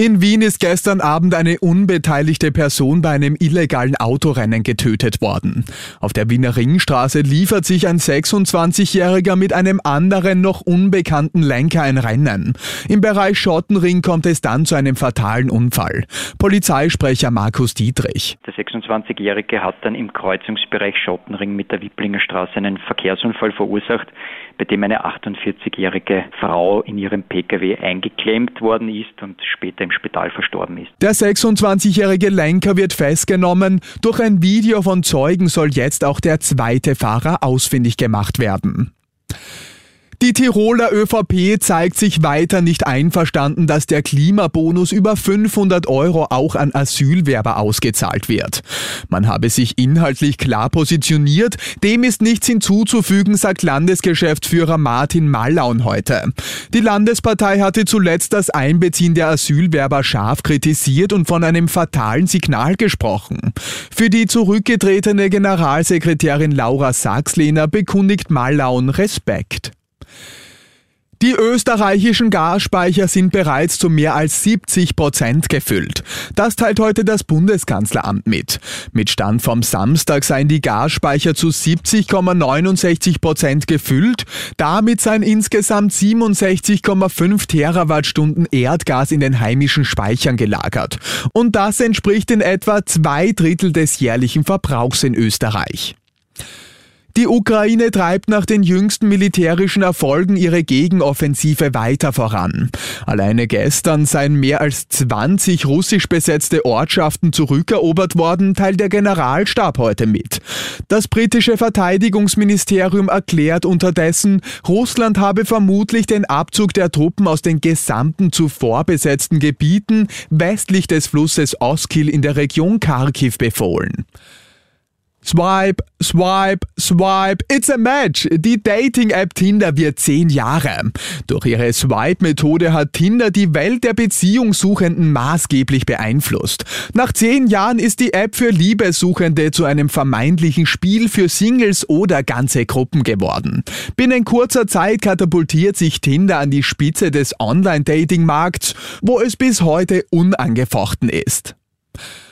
In Wien ist gestern Abend eine unbeteiligte Person bei einem illegalen Autorennen getötet worden. Auf der Wiener Ringstraße liefert sich ein 26-Jähriger mit einem anderen noch unbekannten Lenker ein Rennen. Im Bereich Schottenring kommt es dann zu einem fatalen Unfall. Polizeisprecher Markus Dietrich. Der 26-Jährige hat dann im Kreuzungsbereich Schottenring mit der Wipplinger Straße einen Verkehrsunfall verursacht, bei dem eine 48-jährige Frau in ihrem Pkw eingeklemmt worden ist und später im Spital verstorben ist. Der 26-jährige Lenker wird festgenommen. Durch ein Video von Zeugen soll jetzt auch der zweite Fahrer ausfindig gemacht werden. Die Tiroler ÖVP zeigt sich weiter nicht einverstanden, dass der Klimabonus über 500 Euro auch an Asylwerber ausgezahlt wird. Man habe sich inhaltlich klar positioniert, dem ist nichts hinzuzufügen, sagt Landesgeschäftsführer Martin Mallaun heute. Die Landespartei hatte zuletzt das Einbeziehen der Asylwerber scharf kritisiert und von einem fatalen Signal gesprochen. Für die zurückgetretene Generalsekretärin Laura Sachslehner bekundigt Mallaun Respekt. Die österreichischen Gasspeicher sind bereits zu mehr als 70 Prozent gefüllt. Das teilt heute das Bundeskanzleramt mit. Mit Stand vom Samstag seien die Gasspeicher zu 70,69 Prozent gefüllt. Damit seien insgesamt 67,5 Terawattstunden Erdgas in den heimischen Speichern gelagert. Und das entspricht in etwa zwei Drittel des jährlichen Verbrauchs in Österreich. Die Ukraine treibt nach den jüngsten militärischen Erfolgen ihre Gegenoffensive weiter voran. Alleine gestern seien mehr als 20 russisch besetzte Ortschaften zurückerobert worden, teilt der Generalstab heute mit. Das britische Verteidigungsministerium erklärt unterdessen, Russland habe vermutlich den Abzug der Truppen aus den gesamten zuvor besetzten Gebieten westlich des Flusses Oskil in der Region Kharkiv befohlen. Swipe, swipe, swipe, it's a match. Die Dating-App Tinder wird zehn Jahre. Durch ihre Swipe-Methode hat Tinder die Welt der Beziehungssuchenden maßgeblich beeinflusst. Nach zehn Jahren ist die App für Liebesuchende zu einem vermeintlichen Spiel für Singles oder ganze Gruppen geworden. Binnen kurzer Zeit katapultiert sich Tinder an die Spitze des Online-Dating-Markts, wo es bis heute unangefochten ist.